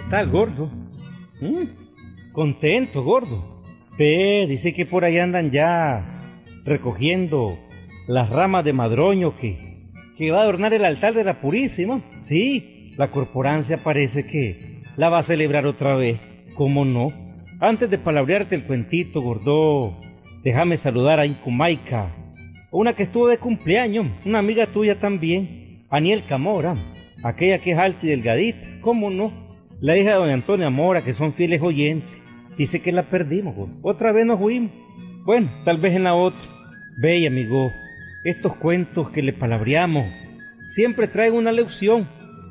tal, gordo? ¿Mm? Contento, gordo. Ve, dice que por ahí andan ya recogiendo las ramas de madroño que, que va a adornar el altar de la Purísima. Sí, la corporancia parece que la va a celebrar otra vez. ¿Cómo no? Antes de palabrearte el cuentito, gordo, déjame saludar a Incumaica, una que estuvo de cumpleaños, una amiga tuya también, Aniel Camora, aquella que es alta y delgadita, ¿cómo no? La hija de doña Antonia Mora, que son fieles oyentes. Dice que la perdimos. Otra vez nos fuimos. Bueno, tal vez en la otra. Ve, amigo, estos cuentos que le palabreamos siempre traen una lección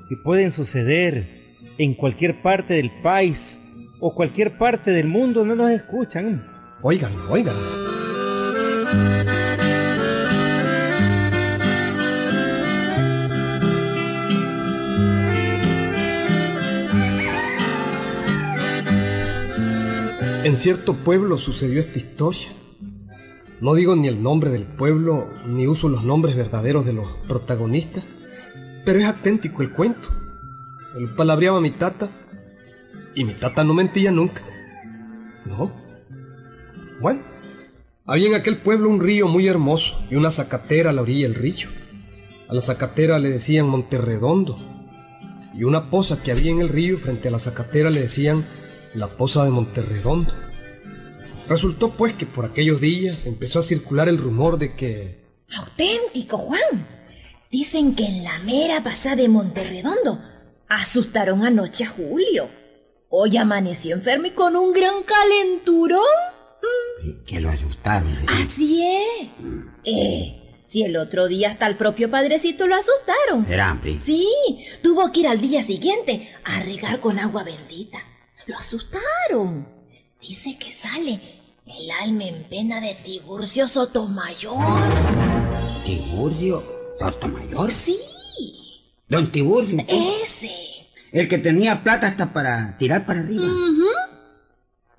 y pueden suceder en cualquier parte del país o cualquier parte del mundo donde nos escuchan. Oigan, oigan. En cierto pueblo sucedió esta historia. No digo ni el nombre del pueblo, ni uso los nombres verdaderos de los protagonistas, pero es auténtico el cuento. Lo palabreaba mi tata, y mi tata no mentía nunca. No. Bueno, había en aquel pueblo un río muy hermoso y una zacatera a la orilla del río. A la zacatera le decían Monterredondo, y una poza que había en el río frente a la zacatera le decían la poza de Monterredondo. Resultó pues que por aquellos días empezó a circular el rumor de que... Auténtico, Juan. Dicen que en la mera pasada de Monterredondo asustaron anoche a Julio. Hoy amaneció enfermo y con un gran calenturón. Que lo asustaron. ¿eh? Así es. Eh, si el otro día hasta el propio padrecito lo asustaron. Era hambre. Sí, tuvo que ir al día siguiente a regar con agua bendita. Lo asustaron. Dice que sale el alma en pena de Tiburcio Sotomayor. ¿Tiburcio Sotomayor? Sí, Don Tiburcio. ese. El que tenía plata hasta para tirar para arriba.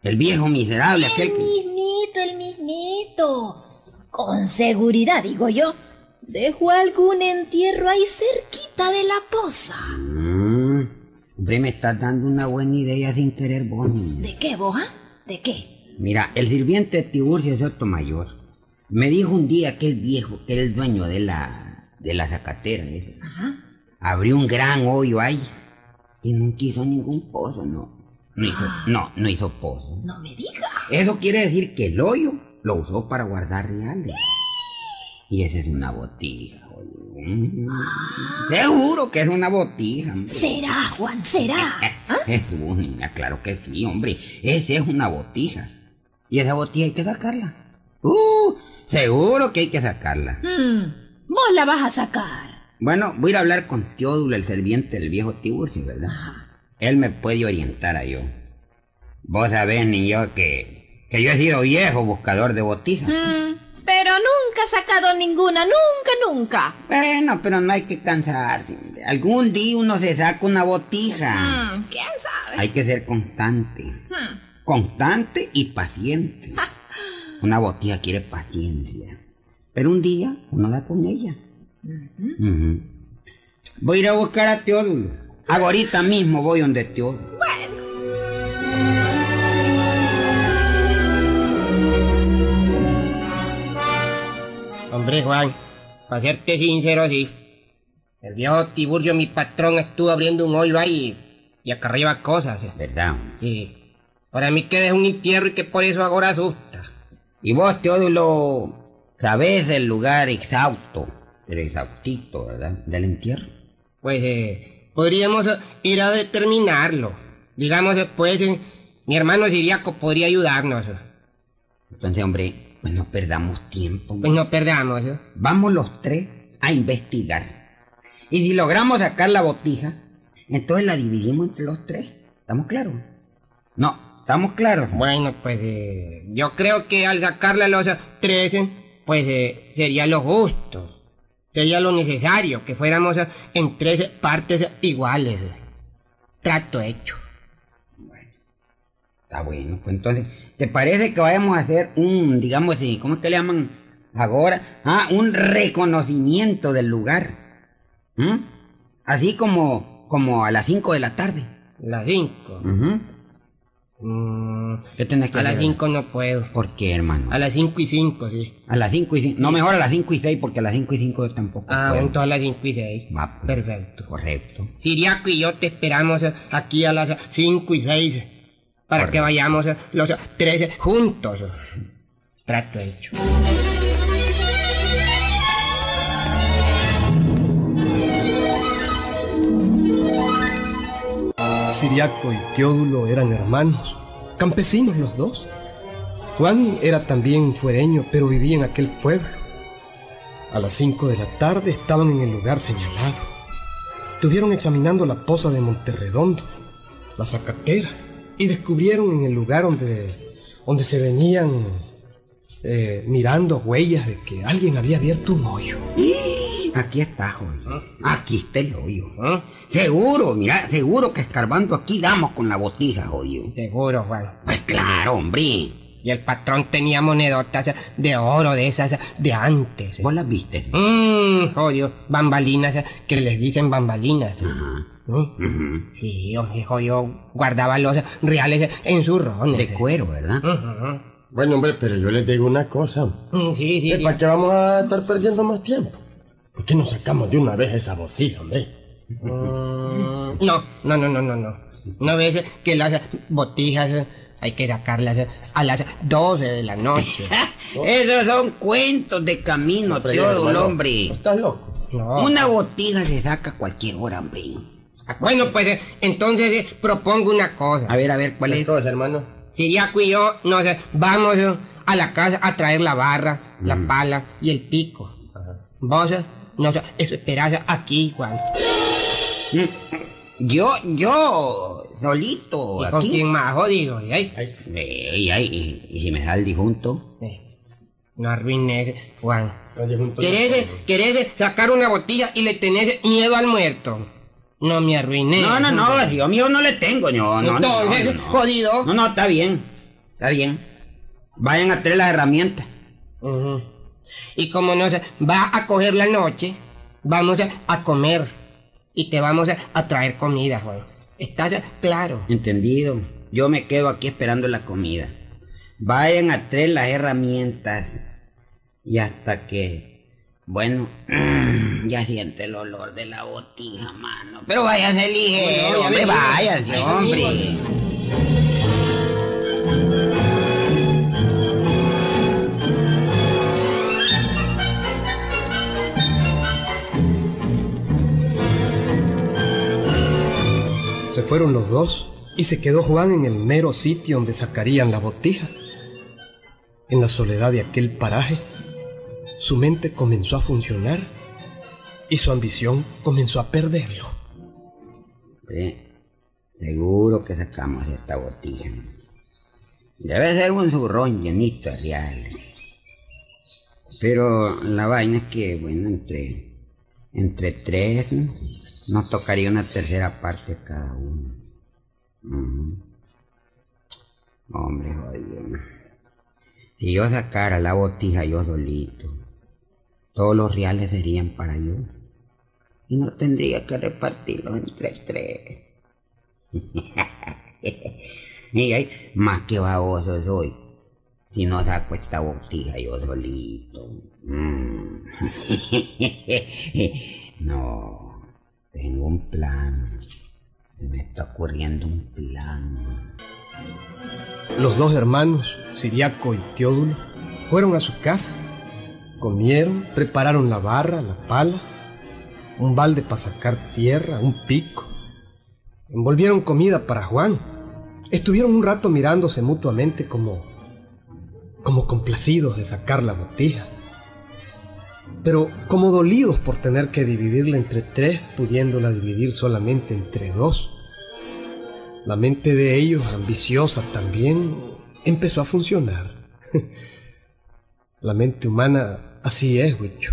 El viejo miserable, aquel El que... mismito, el mismito. Con seguridad, digo yo. Dejó algún entierro ahí cerquita de la poza. Mm, me estás dando una buena idea sin querer vos. ¿De qué, vos, ah? ¿De qué? Mira, el sirviente Tiburcio Sotomayor me dijo un día que el viejo, que era el dueño de la, de la zacatera, ese, Ajá. abrió un gran hoyo ahí y nunca hizo ningún pozo, no. No hizo, no, no hizo pozo. No me diga. Eso quiere decir que el hoyo lo usó para guardar reales. Y esa es una botija. Mm, Seguro que es una botija. hombre. ¿Será, Juan? ¿Será? ¿Ah? Es una, claro que sí, hombre. Esa es una botija. Y esa botija hay que sacarla. Uh, seguro que hay que sacarla. Hmm, Vos la vas a sacar. Bueno, voy a ir a hablar con Teodulo, el serviente del viejo Tiburcio, ¿verdad? Ajá. Él me puede orientar a yo. Vos sabés, niño, que, que yo he sido viejo buscador de botijas. Hmm, Pero nunca ha sacado ninguna, nunca, nunca. Bueno, pero no hay que cansarse. Algún día uno se saca una botija. Hmm, ¿Quién sabe? Hay que ser constante. Hmm. Constante y paciente. Una botija quiere paciencia. Pero un día uno da con ella. Ujú. Voy a ir a buscar a Teodulo. Ahorita mismo voy donde Teodulo. Hombre, Juan, para serte sincero, sí. El viejo Tiburcio, mi patrón, estuvo abriendo un hoyo ahí y acá arriba cosas. eh. ¿Verdad? Sí. Para mí que es un entierro y que por eso ahora asusta. Y vos, Teodulo, sabés el lugar exhausto, el exhaustito, ¿verdad? Del entierro. Pues eh, podríamos eh, ir a determinarlo. Digamos, después, eh, mi hermano Siriaco podría ayudarnos. eh. Entonces, hombre, pues no perdamos tiempo. Pues no perdamos. eh. Vamos los tres a investigar. Y si logramos sacar la botija, entonces la dividimos entre los tres. ¿Estamos claros? No, ¿estamos claros? Bueno, pues eh, yo creo que al sacarle los eh, tres, eh, pues eh, sería lo justo. Sería lo necesario, que fuéramos en tres partes iguales. Trato hecho. Está bueno, pues entonces, ¿te parece que vayamos a hacer un, digamos ¿cómo es que le llaman ahora? Ah, un reconocimiento del lugar. ¿Mm? Así como, como a las 5 de la tarde. Las 5. Ujú. Mm, ¿Qué tenés que a las hacer? 5 no puedo. ¿Por qué, hermano? A las 5 y 5, sí. A las 5 y 5. No, mejor a las 5 y 6 porque a las 5 y 5 yo tampoco Ah, puedo. entonces a las 5 y 6. Va, pues. Perfecto. Correcto. Siriaco y yo te esperamos aquí a las 5 y 6 para que vayamos los tres juntos. Trato hecho. Siriaco y Teodulo eran hermanos, campesinos los dos. Juan era también fuereño, pero vivía en aquel pueblo. A las 5 de la tarde estaban en el lugar señalado. Estuvieron examinando la poza de Monterredondo, la zacatera, y descubrieron en el lugar donde, donde se venían eh, mirando huellas de que alguien había abierto un hoyo. Aquí está, joven. Aquí está el hoyo. ¿Ah? Seguro, mira, seguro que escarbando aquí damos con la botija, hoyo. Seguro, Juan. Pues claro, hombre. Y el patrón tenía monedotas eh, de oro de esas eh, de antes. eh. ¿Vos las viste? Mmm, jodido. Bambalinas, eh, que les dicen bambalinas. eh. Ajá. Sí, hombre, jodido. Guardaba los eh, reales eh, en sus rones. De eh. cuero, ¿verdad? Ujú. Bueno, hombre, pero yo les digo una cosa. Mm, Sí, sí, sí. ¿Para qué vamos a estar perdiendo más tiempo? ¿Por qué no sacamos de una vez esa botija, hombre? Mm, No, no, no, no, no, no. ¿No ves que las botijas hay que sacarlas a las 12 de la noche? Esos son cuentos de camino, Teodulo, hermano. hombre. ¿Estás loco? No. Una botija se saca a cualquier hora, hombre. Bueno, pues entonces eh, propongo una cosa. A ver, a ver, ¿cuál es? Entonces, hermano. Siriaco y yo nos vamos a la casa a traer la barra, la pala y el pico. Vos nos esperás aquí, Juan. Yo, yo, solito, ¿Y con aquí. quién más, jodido? ¿Y ahí? Ey, ay, y, y si me sale el disjunto. Eh, No arruines, Juan. Junto- ¿Querés, querés sacar una botella y le tenés miedo al muerto? No me arruiné. No, no, no, yo mío no le tengo, no, no, no, no, no, no. jodido. No, no, está bien, está bien. Vayan a traer las herramientas. Ujú. Y como nos va a coger la noche, vamos a- comer y te vamos a, traer comida, Juan. ¿Estás claro? Entendido. Yo me quedo aquí esperando la comida. Vayan a traer las herramientas. Y hasta que, bueno, ya siente el olor de la botija, mano. Pero váyase ligero, hombre, Ahí hombre. Se fueron los dos y se quedó Juan en el mero sitio donde sacarían la botija. En la soledad de aquel paraje, su mente comenzó a funcionar y su ambición comenzó a perderlo. Seguro que sacamos esta botija. Debe ser un zurrón llenito de reales. Pero la vaina es que, bueno, entre, entre tres. Nos tocaría una tercera parte cada uno. Ujú. Hombre, jodido. Si yo sacara la botija yo solito, todos los reales serían para yo. Y no tendría que repartirlos entre tres. y ay, más que baboso soy. Si no saco esta botija yo solito. Mm. no, tengo un plan. Me está ocurriendo un plan. Los dos hermanos, Siriaco y Teodulo, fueron a su casa. Comieron, prepararon la barra, la pala, un balde para sacar tierra, un pico. Envolvieron comida para Juan. Estuvieron un rato mirándose mutuamente como como complacidos de sacar la botija. Pero como dolidos por tener que dividirla entre tres, pudiéndola dividir solamente entre dos. La mente de ellos, ambiciosa también, empezó a funcionar. La mente humana así es, Huicho.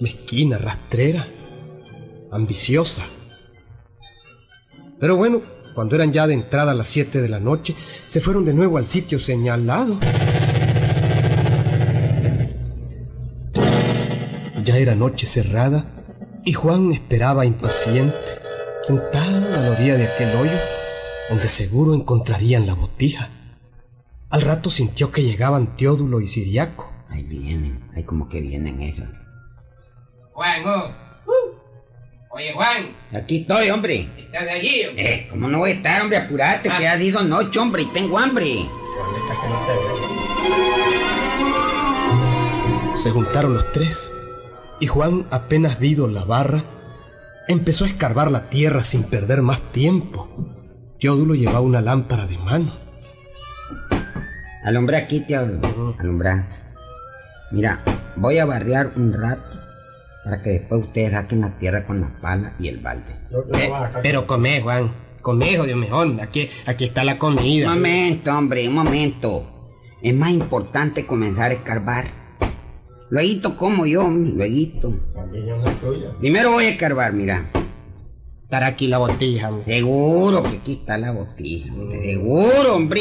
Mezquina, rastrera, ambiciosa. Pero bueno, cuando eran ya de entrada a las 7 de la noche, se fueron de nuevo al sitio señalado. Ya era noche cerrada y Juan esperaba impaciente, sentado a la orilla de aquel hoyo, donde seguro encontrarían la botija. Al rato sintió que llegaban Teodulo y Siriaco. Ahí vienen, ahí como que vienen esos. Juan, oh. Uh. Oye, Juan, Aquí estoy, hombre. ¿estás allí? hombre? Eh, ¿cómo no voy a estar, hombre? Apurate, que ha sido noche, hombre, y tengo hambre. Se juntaron los tres y Juan, apenas vido la barra, empezó a escarbar la tierra sin perder más tiempo. Teodulo llevaba una lámpara de mano. Alumbra aquí, te hablo. Alumbra. Mira, voy a barrear un rato para que después ustedes saquen la tierra con la pala y el balde. Eh, pero come, Juan. Come, hijo Dios mejor. Aquí, aquí está la comida. Un momento, hombre, un momento. Es más importante comenzar a escarbar. Luego como yo, luego. Primero voy a escarbar, mira. Estará aquí la botija. hombre. Seguro que aquí está la botella. hombre, Seguro, hombre.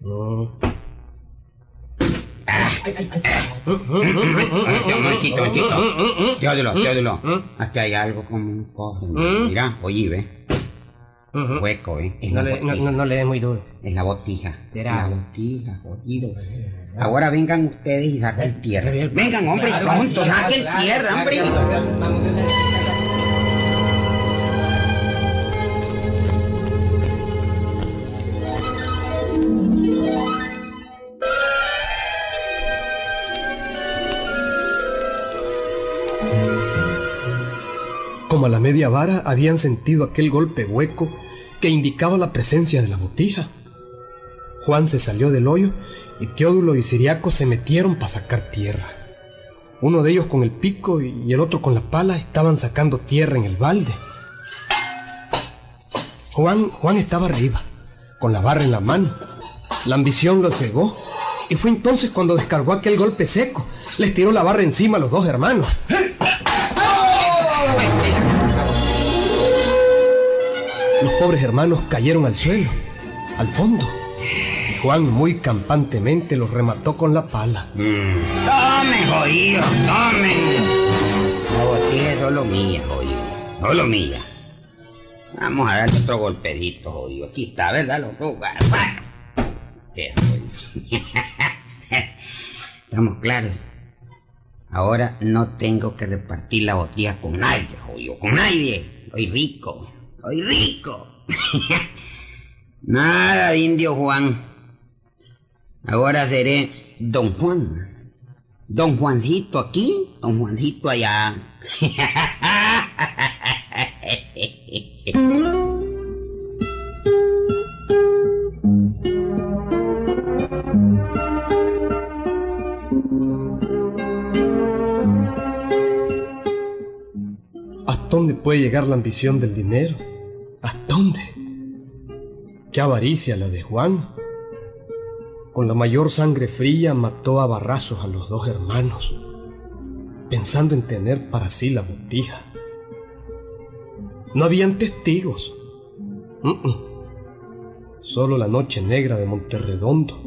Mm. Un momentito, un momentito. Teódulo, Teódulo. Aquí hay algo como un cofre. Mira, oye, ve. Ujú. Hueco, ve. Es No le, no, no, no le des muy duro. Es la botija. Será. La botija, jodido. Ahora vengan ustedes y saquen tierra. Vengan, hombre, Claro, tontos, claro, saquen claro, tierra, claro, hombre. Como a la media vara habían sentido aquel golpe hueco que indicaba la presencia de la botija. Juan se salió del hoyo y Teodulo y Siriaco se metieron para sacar tierra. Uno de ellos con el pico y el otro con la pala estaban sacando tierra en el balde. Juan, Juan estaba arriba, con la barra en la mano. La ambición lo cegó y fue entonces cuando descargó aquel golpe seco. Les tiró la barra encima a los dos hermanos. Los pobres hermanos cayeron al suelo, al fondo. Y Juan muy campantemente los remató con la pala. Tomen, jodido, tomen. La botella es solo mía, jodido. Solo mía. Vamos a darle otro golpedito, jodido. Aquí está, ¿verdad. Qué jodido. Estamos claros. Ahora no tengo que repartir la botella con nadie, jodido. Con nadie. Soy rico. Soy rico. Nada de indio Juan. Ahora seré Don Juan. Don Juancito aquí, Don Juancito allá. ¿Hasta dónde puede llegar la ambición del dinero? ¿Hasta dónde? Qué avaricia la de Juan. Con la mayor sangre fría mató a barrazos a los dos hermanos, pensando en tener para sí la botija. No habían testigos. Solo la noche negra de Monterredondo,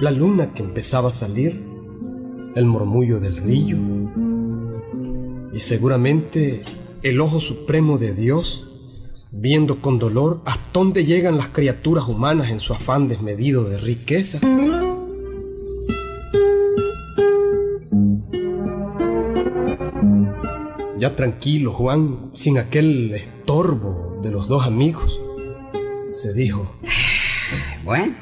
la luna que empezaba a salir, el murmullo del río y seguramente el ojo supremo de Dios, viendo con dolor hasta dónde llegan las criaturas humanas en su afán desmedido de riqueza. Ya tranquilo, Juan, sin aquel estorbo de los dos amigos, se dijo, Bueno.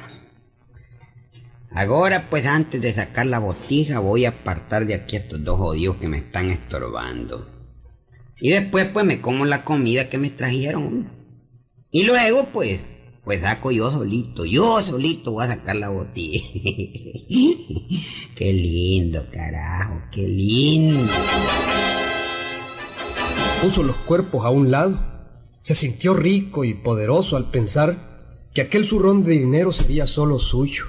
Ahora pues antes de sacar la botija voy a apartar de aquí a estos dos jodidos que me están estorbando. Y después pues me como la comida que me trajeron. Y luego pues, pues saco yo solito, yo solito voy a sacar la botija. qué lindo, carajo, qué lindo. puso los cuerpos a un lado, se sintió rico y poderoso al pensar que aquel zurrón de dinero sería solo suyo.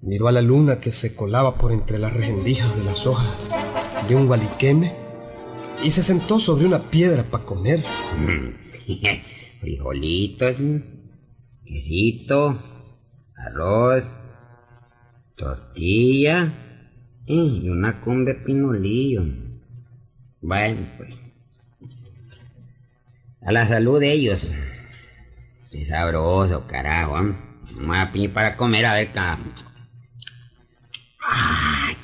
Miró a la luna que se colaba por entre las rendijas de las hojas de un gualiqueme y se sentó sobre una piedra para comer. Frijolitos, quesito, arroz, tortilla y una con pinolillo. Bueno, pues. A la salud de ellos. Qué sabroso, carajo. ¿eh? Piñir para comer a ver acá.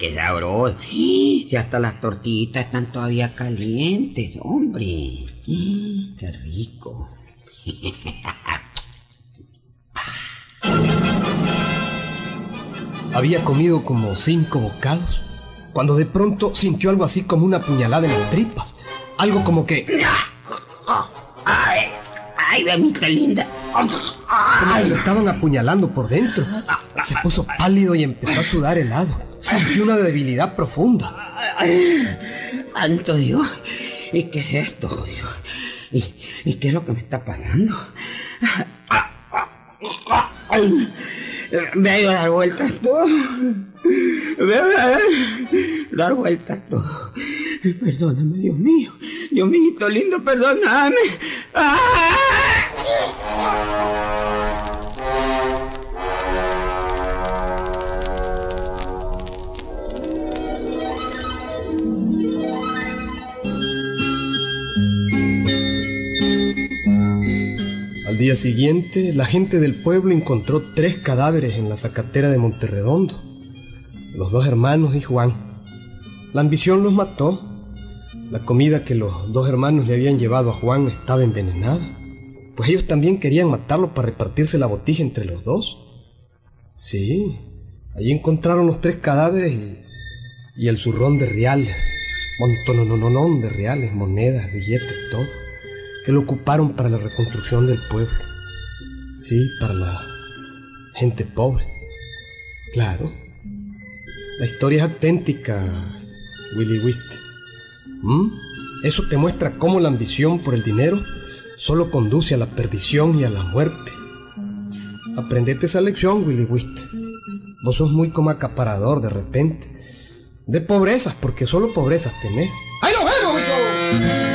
¡Ay, qué sabroso! Si hasta las tortillitas están todavía calientes, hombre. ¡Qué rico! Había comido como cinco bocados, cuando de pronto sintió algo así como una puñalada en las tripas. Algo como que... ¡Ay! ¡Ay, mamita linda! Como lo estaban apuñalando por dentro. Se puso pálido y empezó a sudar helado. Sintió una debilidad profunda. ¡Santo Dios! ¿Y qué es esto, Dios? ¿Y, ¿Y qué es lo que me está pasando? A dar vueltas todo. Dar vueltas todo. Perdóname, Dios mío. Dios mío, lindo, perdóname. ¡Ah! Al día siguiente, la gente del pueblo encontró tres cadáveres en la zacatera de Monterredondo. Los dos hermanos y Juan. La ambición los mató. La comida que los dos hermanos le habían llevado a Juan estaba envenenada. Pues ellos también querían matarlo para repartirse la botija entre los dos. Sí, allí encontraron los tres cadáveres y, el zurrón de reales. Montonononón de reales, monedas, billetes, todo que lo ocuparon para la reconstrucción del pueblo. Sí, para la gente pobre. Claro. La historia es auténtica, Willy Whisk. ¿Mm? Eso te muestra cómo la ambición por el dinero solo conduce a la perdición y a la muerte. Aprendete esa lección, Willy Wist. Vos sos muy como acaparador de repente. De pobrezas, porque solo pobrezas tenés. ¡Ahí lo vemos,